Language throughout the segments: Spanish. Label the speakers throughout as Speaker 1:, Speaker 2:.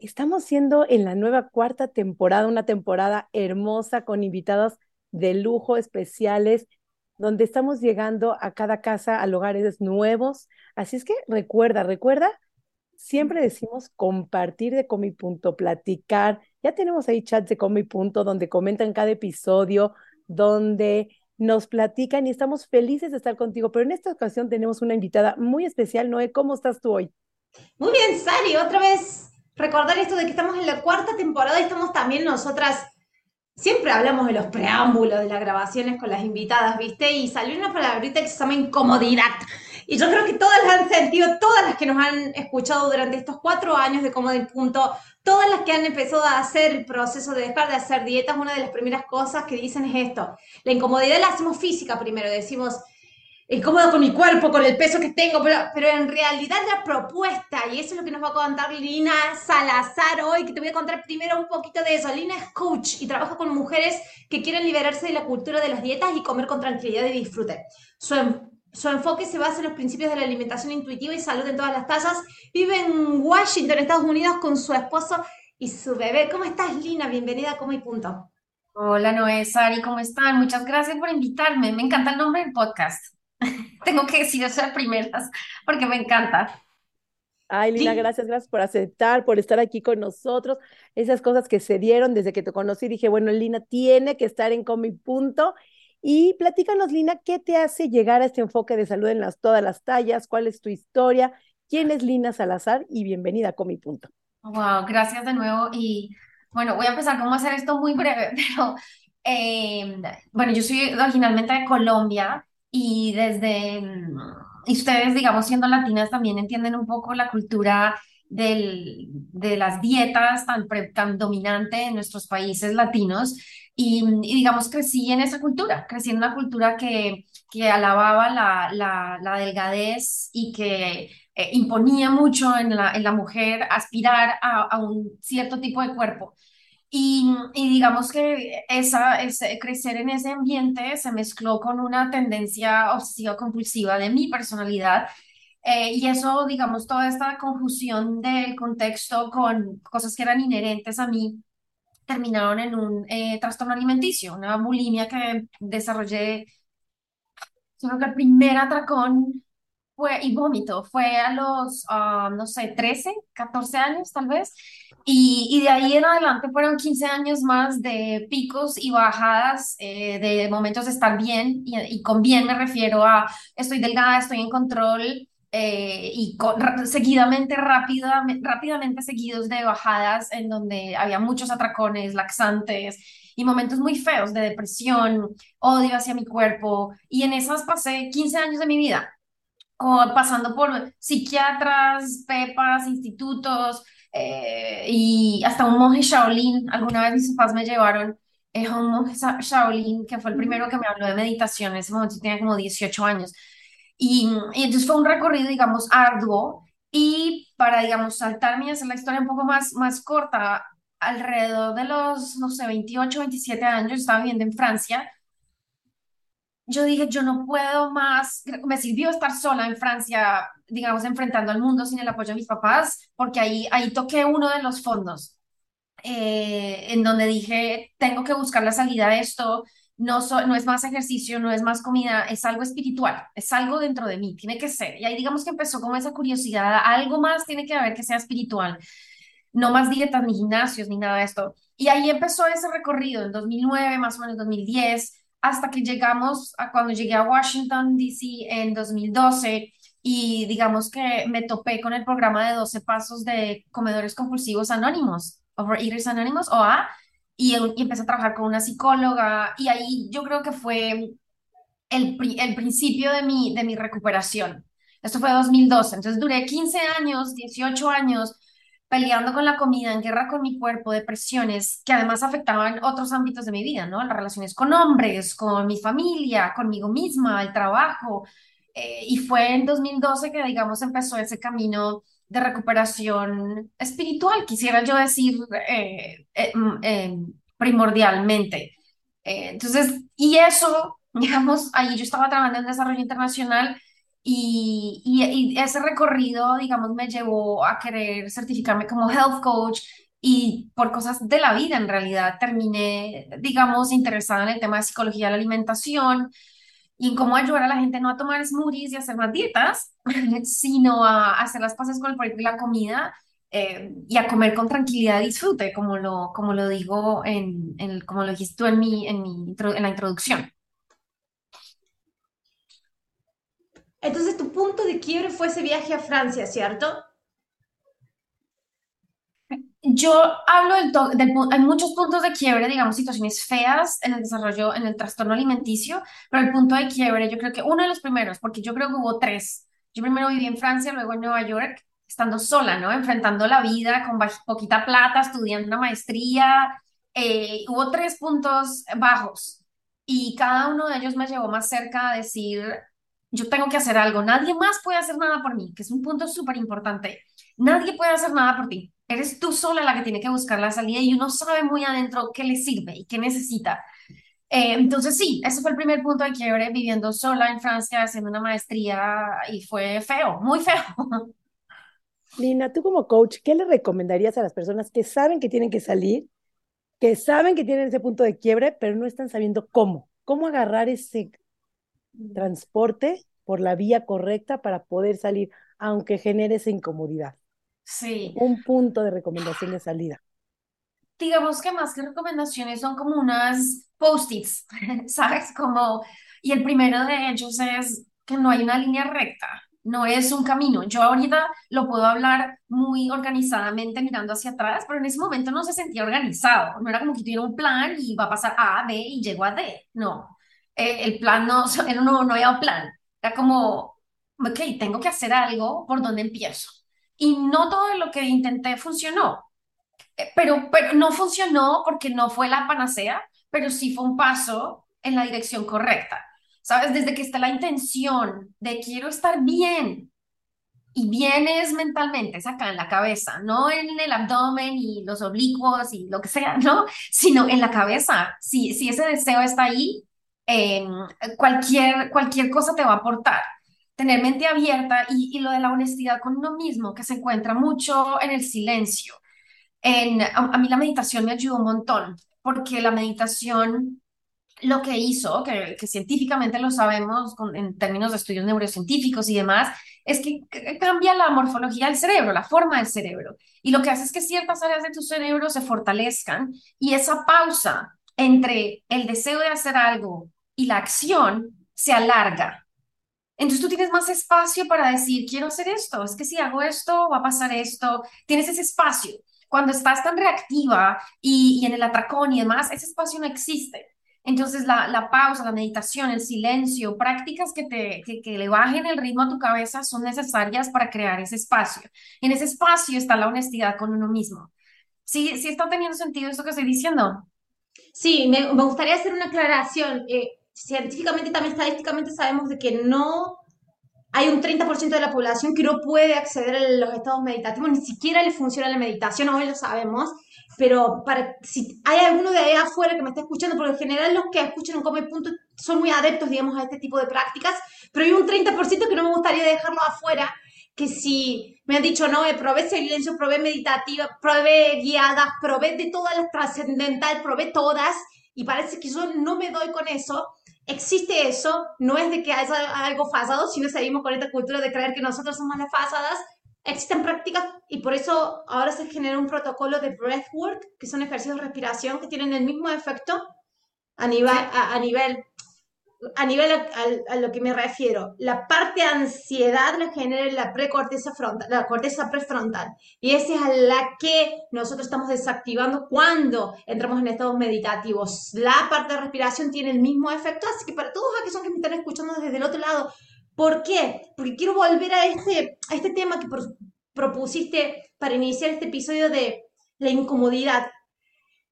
Speaker 1: Estamos siendo en la nueva cuarta temporada, una temporada hermosa con invitados de lujo especiales, donde estamos llegando a cada casa a lugares nuevos. Así es que recuerda, recuerda, siempre decimos compartir de Coma y Punto, platicar. Ya tenemos ahí chats de Coma y Punto donde comentan cada episodio, donde nos platican y estamos felices de estar contigo. Pero en esta ocasión tenemos una invitada muy especial. Noé, ¿cómo estás tú hoy?
Speaker 2: Muy bien, Sari, otra vez recordar esto de que estamos en la cuarta temporada y estamos también nosotras, siempre hablamos de los preámbulos de las grabaciones con las invitadas, ¿viste? Y salió una palabrita que se llama incomodidad. Y yo creo que todas las han sentido, todas las que nos han escuchado durante estos cuatro años de Cómodo Punto, todas las que han empezado a hacer el proceso de dejar de hacer dietas, una de las primeras cosas que dicen es esto. La incomodidad la hacemos física primero, decimos, incómodo con mi cuerpo, con el peso que tengo, pero, en realidad la propuesta, y eso es lo que nos va a contar Lina Salazar hoy, que te voy a contar primero un poquito de eso. Lina es coach y trabaja con mujeres que quieren liberarse de la cultura de las dietas y comer con tranquilidad y disfrute. Su, su enfoque se basa en los principios de la alimentación intuitiva y salud en todas las tallas. Vive en Washington, Estados Unidos, con su esposo y su bebé. ¿Cómo estás, Lina? Bienvenida a Como y Punto.
Speaker 3: Hola, Noé, Sari, ¿cómo están? Muchas gracias por invitarme. Me encanta el nombre del podcast. Tengo que decir eso de primeras porque me encanta.
Speaker 1: Ay, Lina, gracias, gracias por aceptar, por estar aquí con nosotros. Esas cosas que se dieron desde que te conocí, dije, bueno, Lina tiene que estar en Comi Punto y platícanos, Lina, ¿qué te hace llegar a este enfoque de salud en las, todas las tallas? ¿Cuál es tu historia? ¿Quién es Lina Salazar? Y bienvenida a Comi Punto.
Speaker 3: Wow, gracias de nuevo. Y bueno, voy a empezar cómo hacer esto muy breve, pero eh, bueno, yo soy originalmente de Colombia y desde, y ustedes, digamos, siendo latinas, también entienden un poco la cultura del, de las dietas tan, tan dominante en nuestros países latinos. Y, digamos, crecí en esa cultura, crecí en una cultura que, que alababa la, la, la delgadez y que eh, imponía mucho en la, en la mujer aspirar a, a, un cierto tipo de cuerpo. Y, y digamos que esa, ese, crecer en ese ambiente se mezcló con una tendencia obsesiva compulsiva de mi personalidad. Eh, y eso, digamos, toda esta confusión del contexto con cosas que eran inherentes a mí, terminaron en un eh, trastorno alimenticio, una bulimia que desarrollé, solo que el primer atracón fue, y vómito, fue a los, uh, no sé, 13, 14 años tal vez, y, y, de ahí en adelante fueron 15 años más de picos y bajadas, eh, de momentos de estar bien, y, y con bien me refiero a estoy delgada, estoy en control, eh, y seguidamente, rápida, rápidamente seguidos de bajadas en donde había muchos atracones, laxantes y momentos muy feos de depresión, odio hacia mi cuerpo. Y en esas pasé 15 años de mi vida, o pasando por psiquiatras, pepas, institutos eh, y hasta un monje Shaolin. Alguna vez mis papás me llevaron es eh, un monje Shaolin, que fue el primero que me habló de meditación. En ese momento tenía como 18 años. Y, entonces fue un recorrido, digamos, arduo. Y para, digamos, saltarme y hacer la historia un poco más, más corta, alrededor de los, no sé, 28, 27 años, estaba viviendo en Francia. Yo dije, yo no puedo más, me sirvió estar sola en Francia, digamos, enfrentando al mundo sin el apoyo de mis papás, porque ahí, ahí toqué uno de los fondos, eh, en donde dije, tengo que buscar la salida a esto, no, no es más ejercicio, no es más comida, es algo espiritual, es algo dentro de mí, tiene que ser. Y ahí digamos que empezó como esa curiosidad, algo más tiene que haber que sea espiritual, no más dietas, ni gimnasios, ni nada de esto. Y ahí empezó ese recorrido en 2009, más o menos 2010, hasta que llegamos a cuando llegué a Washington, D.C. en 2012 y digamos que me topé con el programa de 12 pasos de comedores compulsivos anónimos, Overeaters Anonymous, OA, y, empecé a trabajar con una psicóloga y ahí yo creo que fue el, el principio de mi, de mi recuperación. Esto fue 2012, entonces duré 15 años, 18 años peleando con la comida, en guerra con mi cuerpo, depresiones que además afectaban otros ámbitos de mi vida, ¿no? Las relaciones con hombres, con mi familia, conmigo misma, el trabajo. Eh, y fue en 2012 que, digamos, empezó ese camino de recuperación espiritual, quisiera yo decir eh, eh, mm, eh, primordialmente. Eh, entonces, y eso, digamos, ahí yo estaba trabajando en desarrollo internacional y, y, y ese recorrido, digamos, me llevó a querer certificarme como health coach y por cosas de la vida en realidad terminé, digamos, interesada en el tema de psicología de la alimentación y en cómo ayudar a la gente no a tomar smoothies y hacer más dietas, sino a, hacer las paces con el la comida eh, y a comer con tranquilidad y disfrute, como lo, como lo digo en, en como lo dijiste tú en mi, en mi, en la introducción.
Speaker 2: Entonces tu punto de quiebre fue ese viaje a Francia, ¿cierto?
Speaker 3: Yo hablo del, del, hay muchos puntos de quiebre, digamos, situaciones feas en el desarrollo, en el trastorno alimenticio, pero el punto de quiebre, yo creo que uno de los primeros, porque yo creo que hubo tres. Yo primero viví en Francia, luego en Nueva York, estando sola, ¿no? Enfrentando la vida con poquita plata, estudiando una maestría. Eh, hubo tres puntos bajos y cada uno de ellos me llevó más cerca a decir, yo tengo que hacer algo, nadie más puede hacer nada por mí, que es un punto súper importante. Nadie puede hacer nada por ti. Eres tú sola la que tiene que buscar la salida y uno sabe muy adentro qué le sirve y qué necesita. Eh, entonces sí, ese fue el primer punto de quiebre, viviendo sola en Francia, haciendo una maestría y fue feo, muy feo.
Speaker 1: Lina, tú como coach, ¿qué le recomendarías a las personas que saben que tienen que salir, que saben que tienen ese punto de quiebre, pero no están sabiendo cómo? ¿Cómo agarrar ese transporte por la vía correcta para poder salir, aunque genere esa incomodidad.
Speaker 3: Sí.
Speaker 1: Un punto de recomendación de salida.
Speaker 3: Digamos que más que recomendaciones son como unas post-its, ¿sabes? Como, y el primero de ellos es que no hay una línea recta, no es un camino. Yo ahorita lo puedo hablar muy organizadamente mirando hacia atrás, pero en ese momento no se sentía organizado. No era como que tuviera un plan y va a pasar A, B y llego a D. No. Eh, el plan no, era no, había un plan. Era como, ok, tengo que hacer algo, ¿por dónde empiezo? Y no todo lo que intenté funcionó, eh, pero, pero no funcionó porque no fue la panacea, pero sí fue un paso en la dirección correcta. ¿Sabes? Desde que está la intención de quiero estar bien, y bien es mentalmente, es acá en la cabeza, no en el abdomen y los oblicuos y lo que sea, ¿no? Sino en la cabeza. Si, si ese deseo está ahí, cualquier, cualquier cosa te va a aportar. Tener mente abierta y, y, lo de la honestidad con uno mismo, que se encuentra mucho en el silencio. En, a, a mí la meditación me ayudó un montón, porque la meditación lo que hizo, que, científicamente lo sabemos en términos de estudios neurocientíficos y demás, es que cambia la morfología del cerebro, la forma del cerebro. Y lo que hace es que ciertas áreas de tu cerebro se fortalezcan y esa pausa entre el deseo de hacer algo y la acción se alarga. Entonces tú tienes más espacio para decir, quiero hacer esto, es que si hago esto, va a pasar esto. Tienes ese espacio. Cuando estás tan reactiva y, y en el atracón y demás, ese espacio no existe. Entonces la, la pausa, la meditación, el silencio, prácticas que, te, que, que le bajen el ritmo a tu cabeza son necesarias para crear ese espacio. En ese espacio está la honestidad con uno mismo. ¿Sí, sí está teniendo sentido esto que estoy diciendo?
Speaker 2: Sí, me, me gustaría hacer una aclaración. Eh, científicamente, también estadísticamente sabemos de que no hay un 30% de la población que no puede acceder a los estados meditativos, ni siquiera le funciona la meditación, hoy lo sabemos, pero para, si hay alguno de ahí afuera que me está escuchando, porque en general los que escuchan en Come Punto son muy adeptos, digamos, a este tipo de prácticas, pero hay un 30% que no me gustaría dejarlo afuera, que si me han dicho, no, eh, probé silencio, probé meditativa, probé guiadas, probé de todas las trascendental, probé todas, y parece que yo no me doy con eso, existe eso, no es de que haya algo fallado, sino seguimos con esta cultura de creer que nosotros somos las fasadas. Existen prácticas y por eso ahora se genera un protocolo de breathwork, que son ejercicios de respiración que tienen el mismo efecto a nivel, a, a nivel a nivel a, a, a, lo que me refiero, la parte de ansiedad la genera la precorteza frontal, la corteza prefrontal. Y esa es a la que nosotros estamos desactivando cuando entramos en estados meditativos. La parte de respiración tiene el mismo efecto, así que para todos aquellos que me están escuchando desde el otro lado, ¿por qué? Porque quiero volver a este, a este tema que por, propusiste para iniciar este episodio de la incomodidad.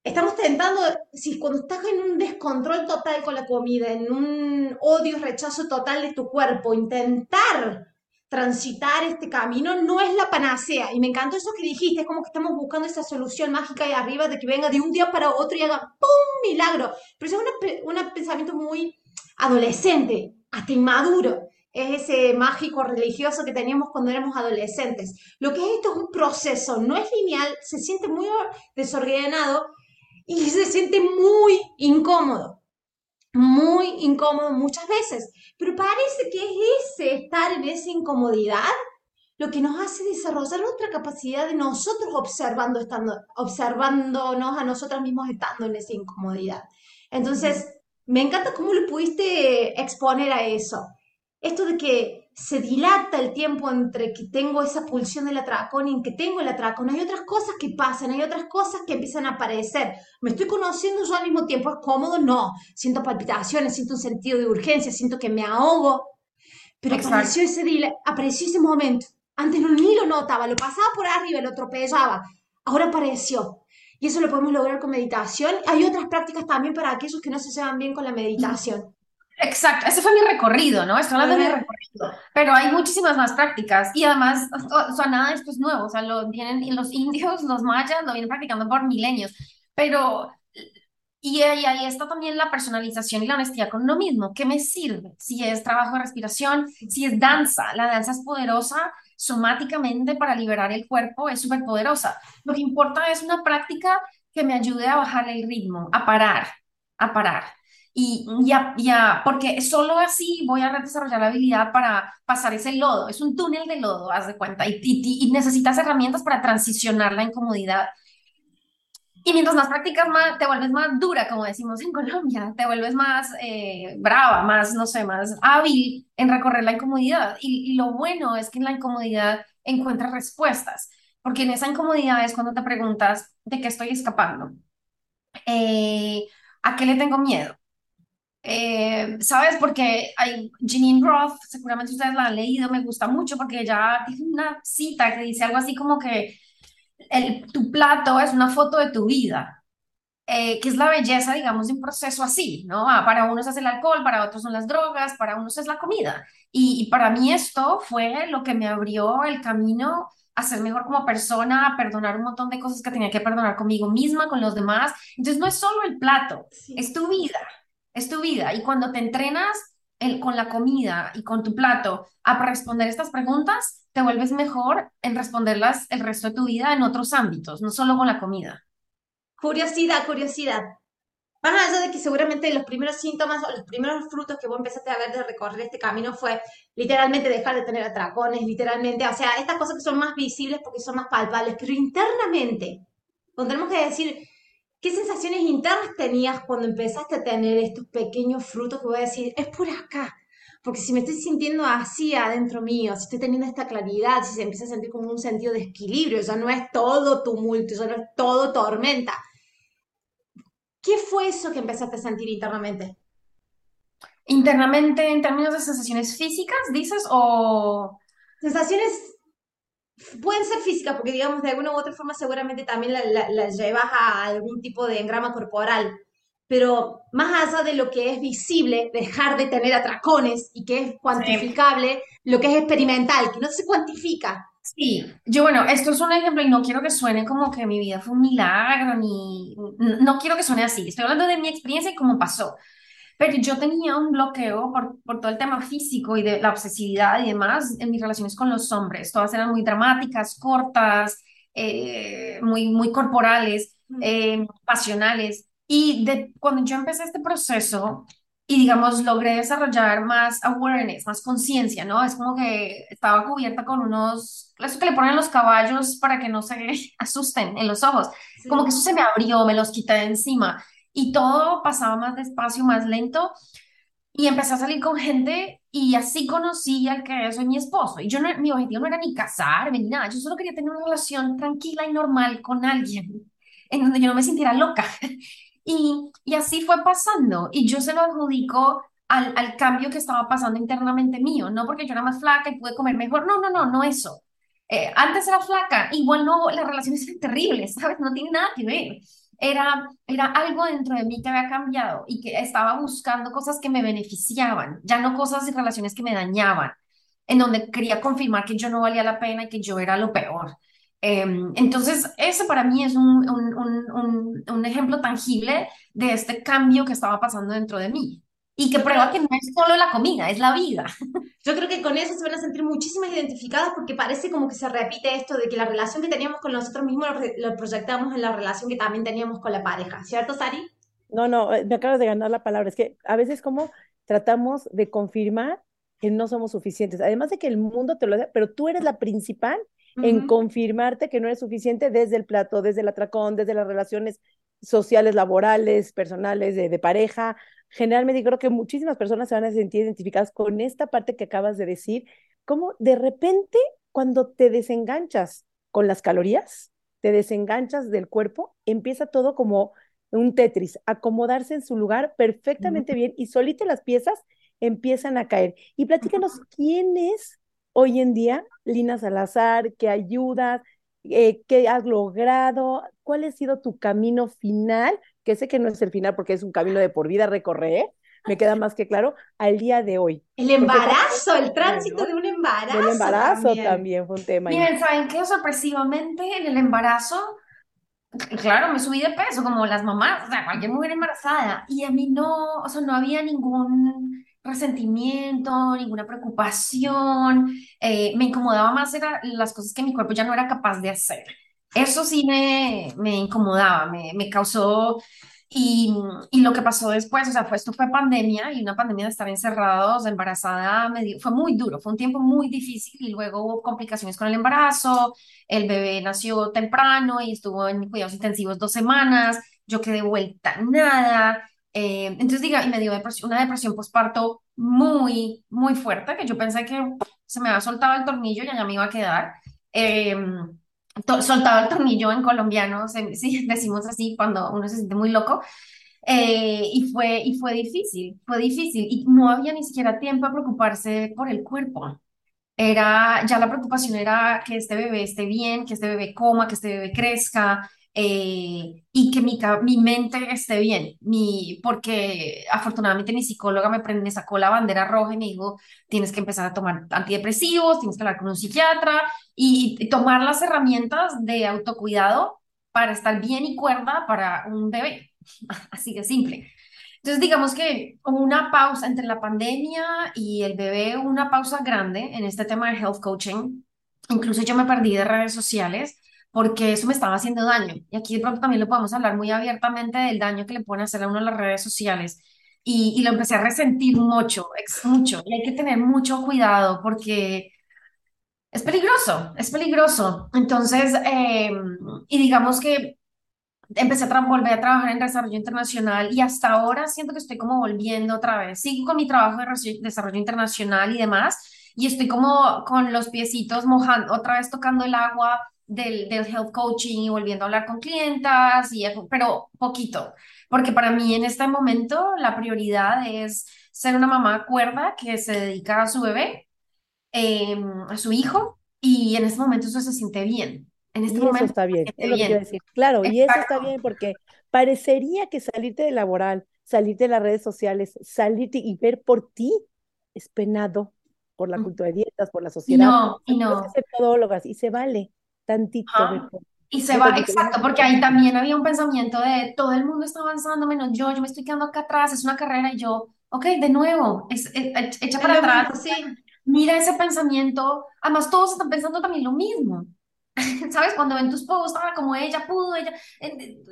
Speaker 2: Estamos tentando, si cuando estás en un descontrol total con la comida, en un odio, rechazo total de tu cuerpo, intentar transitar este camino no es la panacea. Y me encantó eso que dijiste, es como que estamos buscando esa solución mágica ahí arriba de que venga de un día para otro y haga ¡pum! milagro. Pero es un pensamiento muy adolescente, hasta inmaduro. Es ese mágico religioso que teníamos cuando éramos adolescentes. Lo que es esto es un proceso, no es lineal, se siente muy desordenado y se siente muy incómodo. Muy incómodo muchas veces. Pero parece que es ese estar en esa incomodidad lo que nos hace desarrollar nuestra capacidad de nosotros observando, estando, observándonos a nosotros mismos estando en esa incomodidad. Entonces, me encanta cómo lo pudiste exponer a eso. Esto de que se dilata el tiempo entre que tengo esa pulsión del atracón y que tengo el atracón. Hay otras cosas que pasan, hay otras cosas que empiezan a aparecer. ¿Me estoy conociendo yo al mismo tiempo? ¿Es cómodo? No. Siento palpitaciones, siento un sentido de urgencia, siento que me ahogo. Pero apareció ese, apareció ese momento. Antes no, ni lo notaba, lo pasaba por arriba, lo atropellaba. Ahora apareció. Y eso lo podemos lograr con meditación. Hay otras prácticas también para aquellos que no se llevan bien con la meditación.
Speaker 3: Exacto, ese fue mi recorrido, ¿no? Estoy hablando de mi recorrido, pero hay muchísimas más prácticas y además, o, sea, nada de esto es nuevo, o sea, lo vienen los indios, los mayas, lo vienen practicando por milenios, pero, y ahí, está también la personalización y la honestidad con uno mismo, ¿qué me sirve? Si es trabajo de respiración, si es danza, la danza es poderosa somáticamente para liberar el cuerpo, es súper poderosa. Lo que importa es una práctica que me ayude a bajar el ritmo, a parar, a parar y ya, ya, porque solo así voy a desarrollar la habilidad para pasar ese lodo. Es un túnel de lodo, haz de cuenta, y, y, necesitas herramientas para transicionar la incomodidad. Y mientras más practicas, más, te vuelves más dura, como decimos en Colombia, te vuelves más eh, brava, más, no sé, más hábil en recorrer la incomodidad. Y, y lo bueno es que en la incomodidad encuentras respuestas, porque en esa incomodidad es cuando te preguntas de qué estoy escapando, eh, a qué le tengo miedo, eh, ¿sabes? Porque hay Jeanine Roth, seguramente ustedes la han leído, me gusta mucho porque ella tiene una cita que dice algo así como que el, tu plato es una foto de tu vida, eh, que es la belleza, digamos, de un proceso así, ¿no? Ah, para unos es el alcohol, para otros son las drogas, para unos es la comida. Y, y para mí esto fue lo que me abrió el camino a ser mejor como persona, a perdonar un montón de cosas que tenía que perdonar conmigo misma, con los demás. Entonces no es solo el plato, es tu vida es tu vida. Y cuando te entrenas el, con la comida y con tu plato a responder estas preguntas, te vuelves mejor en responderlas el resto de tu vida en otros ámbitos, no solo con la comida.
Speaker 2: Curiosidad, curiosidad. Más allá de que seguramente los primeros síntomas o los primeros frutos que vos empezaste a ver de recorrer este camino fue literalmente dejar de tener atracones, literalmente, o sea, estas cosas que son más visibles porque son más palpables, pero internamente, tenemos que decir, ¿Qué sensaciones internas tenías cuando empezaste a tener estos pequeños frutos que voy a decir, es por acá? Porque si me estoy sintiendo así adentro mío, si estoy teniendo esta claridad, si se empieza a sentir como un sentido de equilibrio, ya no es todo tumulto, ya no es todo tormenta. ¿Qué fue eso que empezaste a sentir internamente?
Speaker 3: Internamente, en términos de sensaciones físicas, dices, o...
Speaker 2: Sensaciones pueden ser físicas, porque digamos de alguna u otra forma seguramente también la, llevas a algún tipo de engrama corporal, pero más allá de lo que es visible, dejar de tener atracones y que es cuantificable, lo que es experimental, que no se cuantifica.
Speaker 3: Sí, yo bueno, esto es un ejemplo y no quiero que suene como que mi vida fue un milagro, ni no quiero que suene así, estoy hablando de mi experiencia y cómo pasó. Pero yo tenía un bloqueo por, por todo el tema físico y de la obsesividad y demás en mis relaciones con los hombres. Todas eran muy dramáticas, cortas, eh, muy, muy corporales, eh, pasionales. Y de, cuando yo empecé este proceso y, digamos, logré desarrollar más awareness, más conciencia, ¿no? Es como que estaba cubierta con unos, eso que le ponen los caballos para que no se asusten en los ojos. Como que eso se me abrió, me los quité de encima y todo pasaba más despacio, más lento. Y empecé a salir con gente y así conocí al que soy mi esposo. Y yo no, mi objetivo no era ni casarme ni nada, yo solo quería tener una relación tranquila y normal con alguien en donde yo no me sintiera loca. Y, y así fue pasando. Y yo se lo adjudico al, al cambio que estaba pasando internamente mío, no porque yo era más flaca y pude comer mejor, no, no, no, no eso. eh, antes era flaca, igual no, las relaciones eran terribles, ¿sabes? No tiene nada que ver. Era, era algo dentro de mí que había cambiado y que estaba buscando cosas que me beneficiaban, ya no cosas y relaciones que me dañaban, en donde quería confirmar que yo no valía la pena y que yo era lo peor. Em, entonces, ese para mí es un, un, un, un, ejemplo tangible de este cambio que estaba pasando dentro de mí y que prueba que no es solo la comida, es la vida.
Speaker 2: Yo creo que con eso se van a sentir muchísimas identificadas porque parece como que se repite esto de que la relación que teníamos con nosotros mismos lo, proyectamos en la relación que también teníamos con la pareja, ¿cierto, Sari?
Speaker 1: No, no, eh, me acabas de ganar la palabra. Es que a veces como tratamos de confirmar que no somos suficientes, además de que el mundo te lo da, pero tú eres la principal en confirmarte que no eres suficiente desde el plato, desde el atracón, desde las relaciones sociales, laborales, personales, de, de pareja. Generalmente creo que muchísimas personas se van a sentir identificadas con esta parte que acabas de decir, como de repente cuando te desenganchas con las calorías, te desenganchas del cuerpo, empieza todo como un Tetris, acomodarse en su lugar perfectamente bien y solita las piezas empiezan a caer. Y platícanos quién es hoy en día Lina Salazar, qué ayudas, eh, qué has logrado, cuál ha sido tu camino final, que sé que no es el final porque es un camino de por vida recorrer, me queda más que claro, al día de hoy.
Speaker 2: El embarazo, el tránsito de un embarazo.
Speaker 1: El embarazo también. fue un tema.
Speaker 3: Miren, ¿saben qué? Sorpresivamente en el embarazo, claro, me subí de peso, como las mamás, o sea, cualquier mujer embarazada, y a mí no, o sea, no había ningún resentimiento, ninguna preocupación, eh, me incomodaba más eran las cosas que mi cuerpo ya no era capaz de hacer. Eso sí me, me incomodaba, me, me causó y, y, lo que pasó después, o sea, fue, esto fue pandemia y una pandemia de estar encerrados, embarazada, fue muy duro, fue un tiempo muy difícil y luego hubo complicaciones con el embarazo, el bebé nació temprano y estuvo en cuidados intensivos dos semanas, yo quedé vuelta nada, eh, entonces, diga, y me dio depresión, una depresión postparto muy, muy fuerte, que yo pensé que se me había soltado el tornillo y ya me iba a quedar. Eh, soltado el tornillo en colombiano, sí, decimos así cuando uno se siente muy loco. Eh, y, fue, y fue difícil, fue difícil. Y no había ni siquiera tiempo a preocuparse por el cuerpo. Era, ya la preocupación era que este bebé esté bien, que este bebé coma, que este bebé crezca, eh, y que mi, mi mente esté bien, mi, porque afortunadamente mi psicóloga me, me sacó la bandera roja y me dijo, tienes que empezar a tomar antidepresivos, tienes que hablar con un psiquiatra y, tomar las herramientas de autocuidado para estar bien y cuerda para un bebé, así de simple. Entonces, digamos que una pausa entre la pandemia y el bebé, una pausa grande en este tema de health coaching. Incluso yo me perdí de redes sociales porque eso me estaba haciendo daño. Y aquí de pronto también lo podemos hablar muy abiertamente del daño que le pueden hacer a uno las redes sociales. Y, y lo empecé a resentir mucho, mucho. Y hay que tener mucho cuidado porque es peligroso, es peligroso. Entonces, em, y digamos que empecé a volver a trabajar en desarrollo internacional y hasta ahora siento que estoy como volviendo otra vez. Sigo con mi trabajo de desarrollo internacional y demás, y estoy como con los piecitos mojando, otra vez tocando el agua del, del health coaching y volviendo a hablar con clientas, y, pero poquito, porque para mí en este momento la prioridad es ser una mamá cuerda que se dedica a su bebé, em, a su hijo, y en este momento eso se siente bien. En este momento
Speaker 1: está bien, es lo que quiero decir. Claro, y eso está bien porque parecería que salirte de laboral, salirte de las redes sociales, salirte y ver por ti es penado por la cultura de dietas, por la sociedad.
Speaker 3: No, y no.
Speaker 1: y se vale tantito.
Speaker 3: Y se va, exacto, porque ahí también había un pensamiento de todo el mundo está avanzando menos yo, yo me estoy quedando acá atrás, es una carrera y yo, ok, de nuevo, es, echa para atrás. Sí. Mira ese pensamiento, además todos están pensando también lo mismo. ¿Sabes? Cuando ven tus posts, ah, como ella pudo, ella,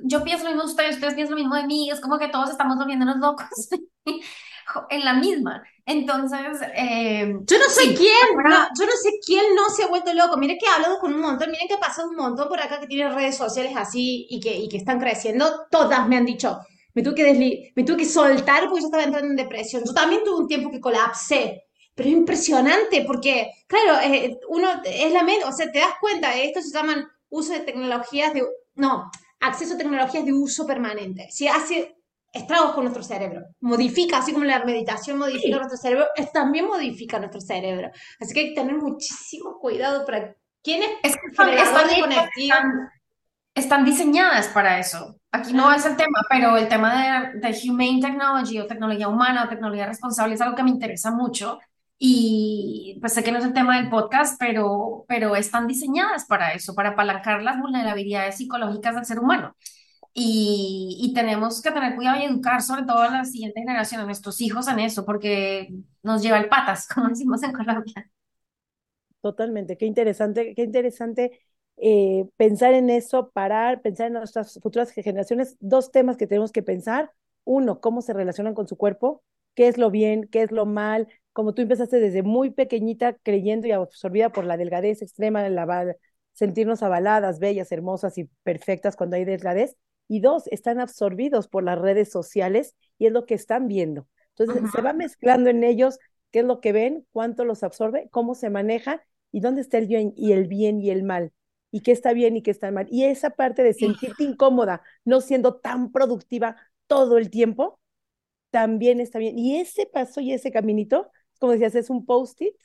Speaker 3: yo pienso lo mismo de ustedes, ustedes piensan lo mismo de mí, es como que todos estamos volviéndonos locos en la misma. Entonces, eh,
Speaker 2: yo no sé quién, no, yo no sé quién no se ha vuelto loco. Miren que he hablado con un montón, miren que ha pasado un montón por acá que tienen redes sociales así y que, y que están creciendo. Todas me han dicho, me tuve que desli me tuve que soltar porque yo estaba entrando en depresión. Yo también tuve un tiempo que colapsé. Pero es impresionante porque, claro, eh, uno es la mente, o sea, te das cuenta, esto se llaman uso de tecnologías de, no, acceso a tecnologías de uso permanente. Si hace estragos con nuestro cerebro. Modifica, así como la meditación modifica nuestro cerebro, también modifica nuestro cerebro. Así que hay que tener muchísimo cuidado para ¿Quién es,
Speaker 3: Es que están, están están- están diseñadas para eso. Aquí no
Speaker 2: Ah.
Speaker 3: es el tema, pero el tema de, de humane technology o tecnología humana o tecnología responsable es algo que me interesa mucho. Y pues sé que no es el tema del podcast, pero, pero están diseñadas para eso, para apalancar las vulnerabilidades psicológicas del ser humano. Y, y tenemos que tener cuidado y educar sobre todo a la siguiente generación, a nuestros hijos en eso, porque nos lleva el patas, como decimos en Colombia.
Speaker 1: Totalmente, qué interesante, qué interesante eh, pensar en eso, parar, pensar en nuestras futuras generaciones. Dos temas que tenemos que pensar. Uno, cómo se relacionan con su cuerpo, qué es lo bien, qué es lo mal. Como tú empezaste desde muy pequeñita creyendo y absorbida por la delgadez extrema, la, sentirnos avaladas, bellas, hermosas y perfectas cuando hay delgadez. Y dos, están absorbidos por las redes sociales y es lo que están viendo. Entonces, se va mezclando en ellos qué es lo que ven, cuánto los absorbe, cómo se maneja y dónde está el bien y el bien y el mal, y qué está bien y qué está mal. Y esa parte de sentirte incómoda, no siendo tan productiva todo el tiempo, también está bien. Y ese paso y ese caminito, como decías, es un post-it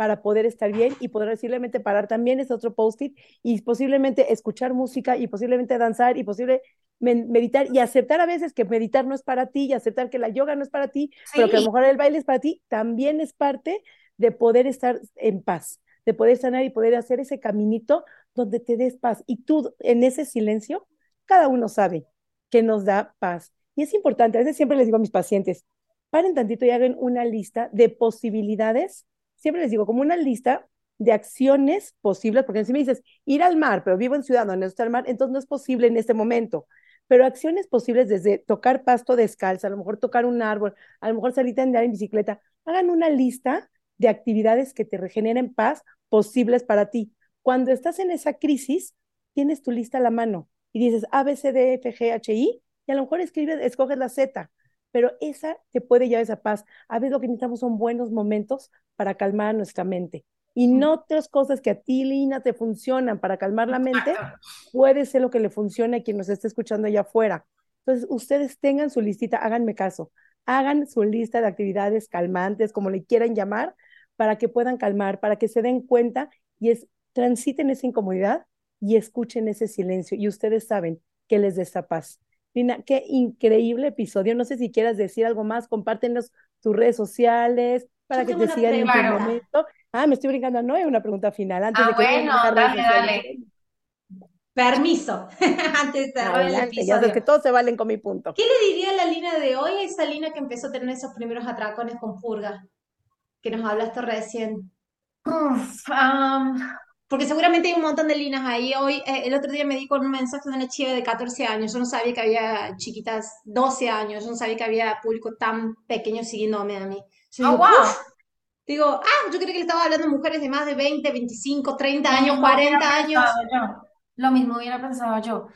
Speaker 1: para poder estar bien y poder posiblemente parar también es otro post-it y posiblemente escuchar música y posiblemente danzar y posible meditar y aceptar a veces que meditar no es para ti y aceptar que la yoga no es para ti, pero que a lo mejor el baile es para ti, también es parte de poder estar en paz, de poder sanar y poder hacer ese caminito donde te des paz. Y tú en ese silencio, cada uno sabe que nos da paz. Y es importante, a veces siempre les digo a mis pacientes, paren tantito y hagan una lista de posibilidades, siempre les digo, como una lista de acciones posibles, porque si me dices ir al mar, pero vivo en ciudad donde no está el mar, entonces no es posible en este momento. Pero acciones posibles desde tocar pasto descalza, a lo mejor tocar un árbol, a lo mejor salir a andar en bicicleta, hagan una lista de actividades que te regeneren paz posibles para ti. Cuando estás en esa crisis, tienes tu lista a la mano y dices A, B, C, D, F, G, H, I, y a lo mejor escribes, escoges la Z, pero esa te puede llevar esa paz. A veces lo que necesitamos son buenos momentos para calmar nuestra mente. Y no otras cosas que a ti, Lina, te funcionan para calmar la mente, puede ser lo que le funcione a quien nos esté escuchando allá afuera. Entonces, ustedes tengan su listita, háganme caso, hagan su lista de actividades calmantes, como le quieran llamar, para que puedan calmar, para que se den cuenta y es, transiten esa incomodidad y escuchen ese silencio. Y ustedes saben que les da esta paz. Lina, qué increíble episodio. No sé si quieras decir algo más, compártenos tus redes sociales para
Speaker 2: Yo
Speaker 1: que te sigan en tu momento. Ah, me estoy brincando, no hay una pregunta final antes
Speaker 3: Ah,
Speaker 1: de que
Speaker 3: bueno, dale, dale.
Speaker 2: Permiso, antes de cerrar el
Speaker 1: ya sabes que todos se valen con mi punto.
Speaker 2: ¿Qué le diría a la Lina de hoy a esa Lina que empezó a tener esos primeros atracones con purga? Que nos hablaste recién.
Speaker 3: Uf, am,
Speaker 2: Porque seguramente hay un montón de Linas ahí. Hoy, eh, el otro día me di con un mensaje de una chica de 14 años. Yo no sabía que había chiquitas 12 años. Yo no sabía que había público tan pequeño siguiéndome a mí. Yo
Speaker 3: oh,
Speaker 2: digo,
Speaker 3: wow.
Speaker 2: "Uf". Digo, ah, yo creo que le estaba hablando a mujeres de más de 20, 25, 30
Speaker 3: Lo
Speaker 2: años,
Speaker 3: mismo hubiera
Speaker 2: 40 años.
Speaker 3: yo. Lo mismo hubiera pensado yo.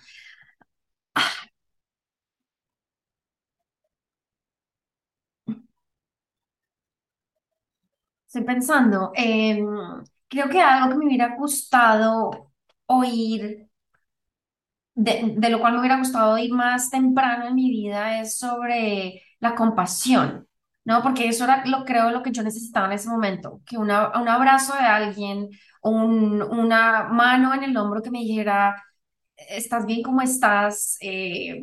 Speaker 3: Estoy pensando, em, creo que algo que me hubiera gustado oír, de, de lo cual me hubiera gustado oír más temprano en mi vida es sobre la compasión, ¿no? Porque eso era, lo creo, lo que yo necesitaba en ese momento, que una, un abrazo de alguien, un- una mano en el hombro que me dijera, ¿estás bien como estás? Eh,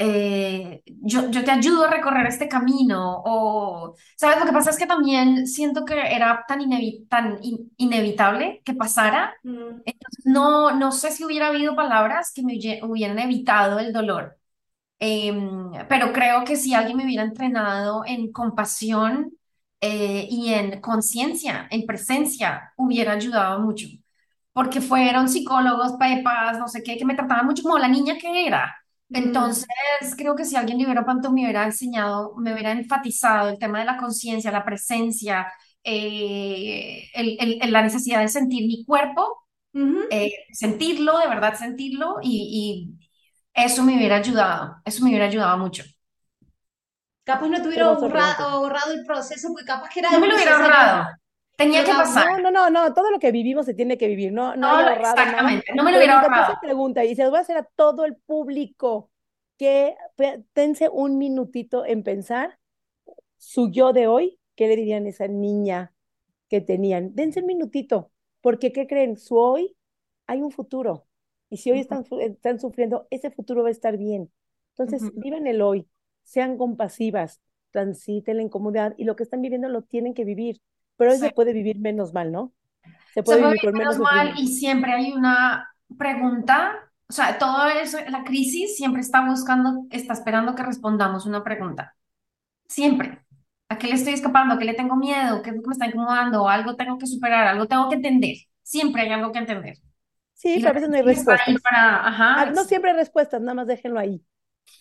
Speaker 3: eh, yo, yo te ayudo a recorrer este camino o, ¿sabes? Lo que pasa es que también siento que era tan, inevi- tan in- inevitable que pasara.
Speaker 2: Mm,
Speaker 3: Entonces, no, no sé si hubiera habido palabras que me hubieran evitado el dolor. Em, pero creo que si alguien me hubiera entrenado en compasión eh, y en conciencia, en presencia, hubiera ayudado mucho. Porque fueron psicólogos, pepas, no sé qué, que me trataban mucho como la niña que era. Entonces, creo que si alguien de hubiera pronto me hubiera enseñado, me hubiera enfatizado el tema de la conciencia, la presencia, eh, el- el- la necesidad de sentir mi cuerpo, eh, sentirlo, de verdad sentirlo, y, y eso me hubiera ayudado, eso me hubiera ayudado mucho.
Speaker 2: Capaz no te hubiera ahorrado el proceso porque capaz que era
Speaker 3: No me lo hubiera
Speaker 2: necesario.
Speaker 3: Tenía que pasar.
Speaker 1: No, no, no, no, todo lo que vivimos se tiene que vivir, no, no
Speaker 3: lo-
Speaker 1: ahorrado nada.
Speaker 3: exactamente, no me lo hubiera ahorrado.
Speaker 1: pregunta y se los voy a hacer a todo el público que tense un minutito en pensar su yo de hoy, ¿qué le dirían a esa niña que tenían? Dense un minutito porque ¿qué creen? Su hoy hay un futuro. Y si hoy están, están sufriendo, ese futuro va a estar bien. Entonces, vivan el hoy, sean compasivas, transiten la incomodidad y lo que están viviendo lo tienen que vivir. Pero hoy se puede vivir menos mal, ¿no?
Speaker 3: Se puede, vivir, menos, mal y siempre hay una pregunta, o sea, todo eso, la crisis siempre está buscando, está esperando que respondamos una pregunta. Siempre. ¿A qué le estoy escapando? ¿A qué le tengo miedo? ¿Qué es lo que me está incomodando? ¿Algo tengo que superar? ¿Algo tengo que entender? Siempre hay algo que entender.
Speaker 1: Sí, pero a veces no hay respuestas. Ah, no siempre hay respuestas, nada más déjenlo ahí.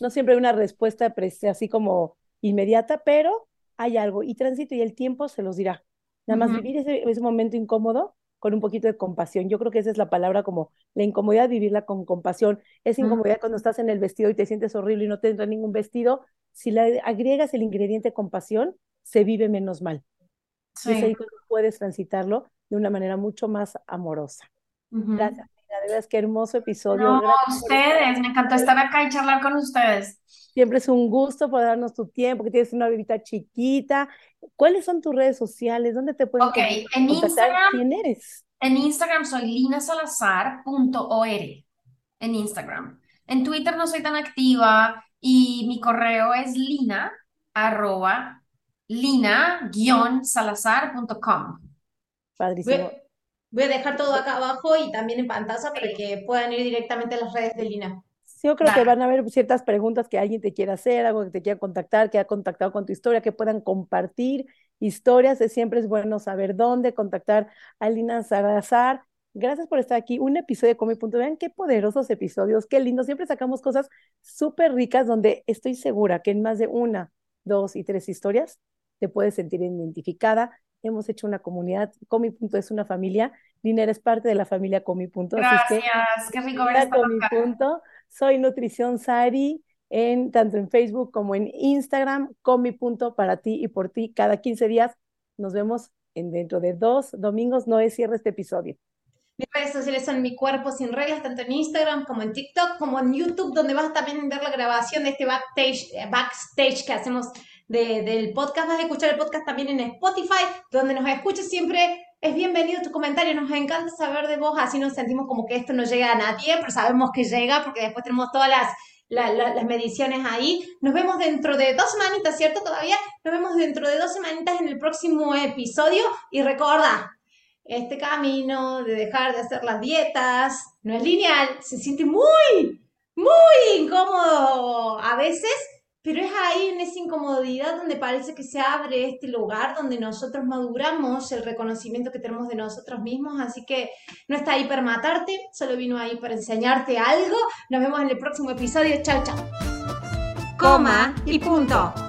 Speaker 1: No siempre hay una respuesta así como inmediata, pero hay algo. Y tránsito y el tiempo se los dirá. Nada más vivir ese, ese momento incómodo con un poquito de compasión. Yo creo que esa es la palabra como la incomodidad, vivirla con compasión. Esa incomodidad cuando estás en el vestido y te sientes horrible y no te entra ningún vestido, si le agregas el ingrediente compasión, se vive menos mal. Sí. Y es ahí cuando puedes transitarlo de una manera mucho más amorosa. Gracias, de verdad, qué hermoso episodio.
Speaker 3: No, ustedes, me encantó estar acá y charlar con ustedes.
Speaker 1: Siempre es un gusto poder darnos tu tiempo, que tienes una bebita chiquita. ¿Cuáles son tus redes sociales? ¿Dónde te pueden
Speaker 3: Ok, en Instagram. ¿Quién eres? En Instagram soy linasalazar.or. En Instagram. En Twitter no soy tan activa y mi correo es lina arroba lina-salazar.com.
Speaker 2: Padrísimo. Voy a dejar todo acá abajo y también en pantalla para que puedan ir directamente a las redes de Lina.
Speaker 1: Sí, yo creo que van a haber ciertas preguntas que alguien te quiera hacer, algo que te quiera contactar, que ha contactado con tu historia, que puedan compartir historias. Siempre es bueno saber dónde contactar a Lina Salazar. Gracias por estar aquí. Un episodio de Punto. Vean qué poderosos episodios, qué lindo. Siempre sacamos cosas súper ricas donde estoy segura que en más de una, dos y tres historias te puedes sentir identificada, hemos hecho una comunidad. Comi es una familia. Lina, eres parte de la familia Comi.
Speaker 3: Gracias, qué rico ver
Speaker 1: Comi Punto. Soy Nutrición Sari, en, tanto en Facebook como en Instagram. Comi Punto para ti y por ti. Cada 15 días nos vemos en dentro de dos domingos. No es cierre este episodio.
Speaker 2: Mis redes sociales son Mi Cuerpo Sin Reglas, tanto en Instagram como en TikTok, como en YouTube, donde vas a ver la grabación de este backstage, eh, backstage que hacemos del podcast. Vas a escuchar el podcast también en Spotify, donde nos escuches siempre. Es bienvenido tu comentario, nos encanta saber de vos, así nos sentimos como que esto no llega a nadie, pero sabemos que llega porque después tenemos todas las, las mediciones ahí. Nos vemos dentro de dos semanitas, ¿cierto? Todavía nos vemos dentro de dos semanitas en el próximo episodio y recuerda, este camino de dejar de hacer las dietas no es lineal, se siente muy, muy incómodo a veces, pero es ahí en esa incomodidad donde parece que se abre este lugar donde nosotros maduramos el reconocimiento que tenemos de nosotros mismos. Así que no está ahí para matarte, solo vino ahí para enseñarte algo. Nos vemos en el próximo episodio. Chao, chao.
Speaker 4: Coma y punto.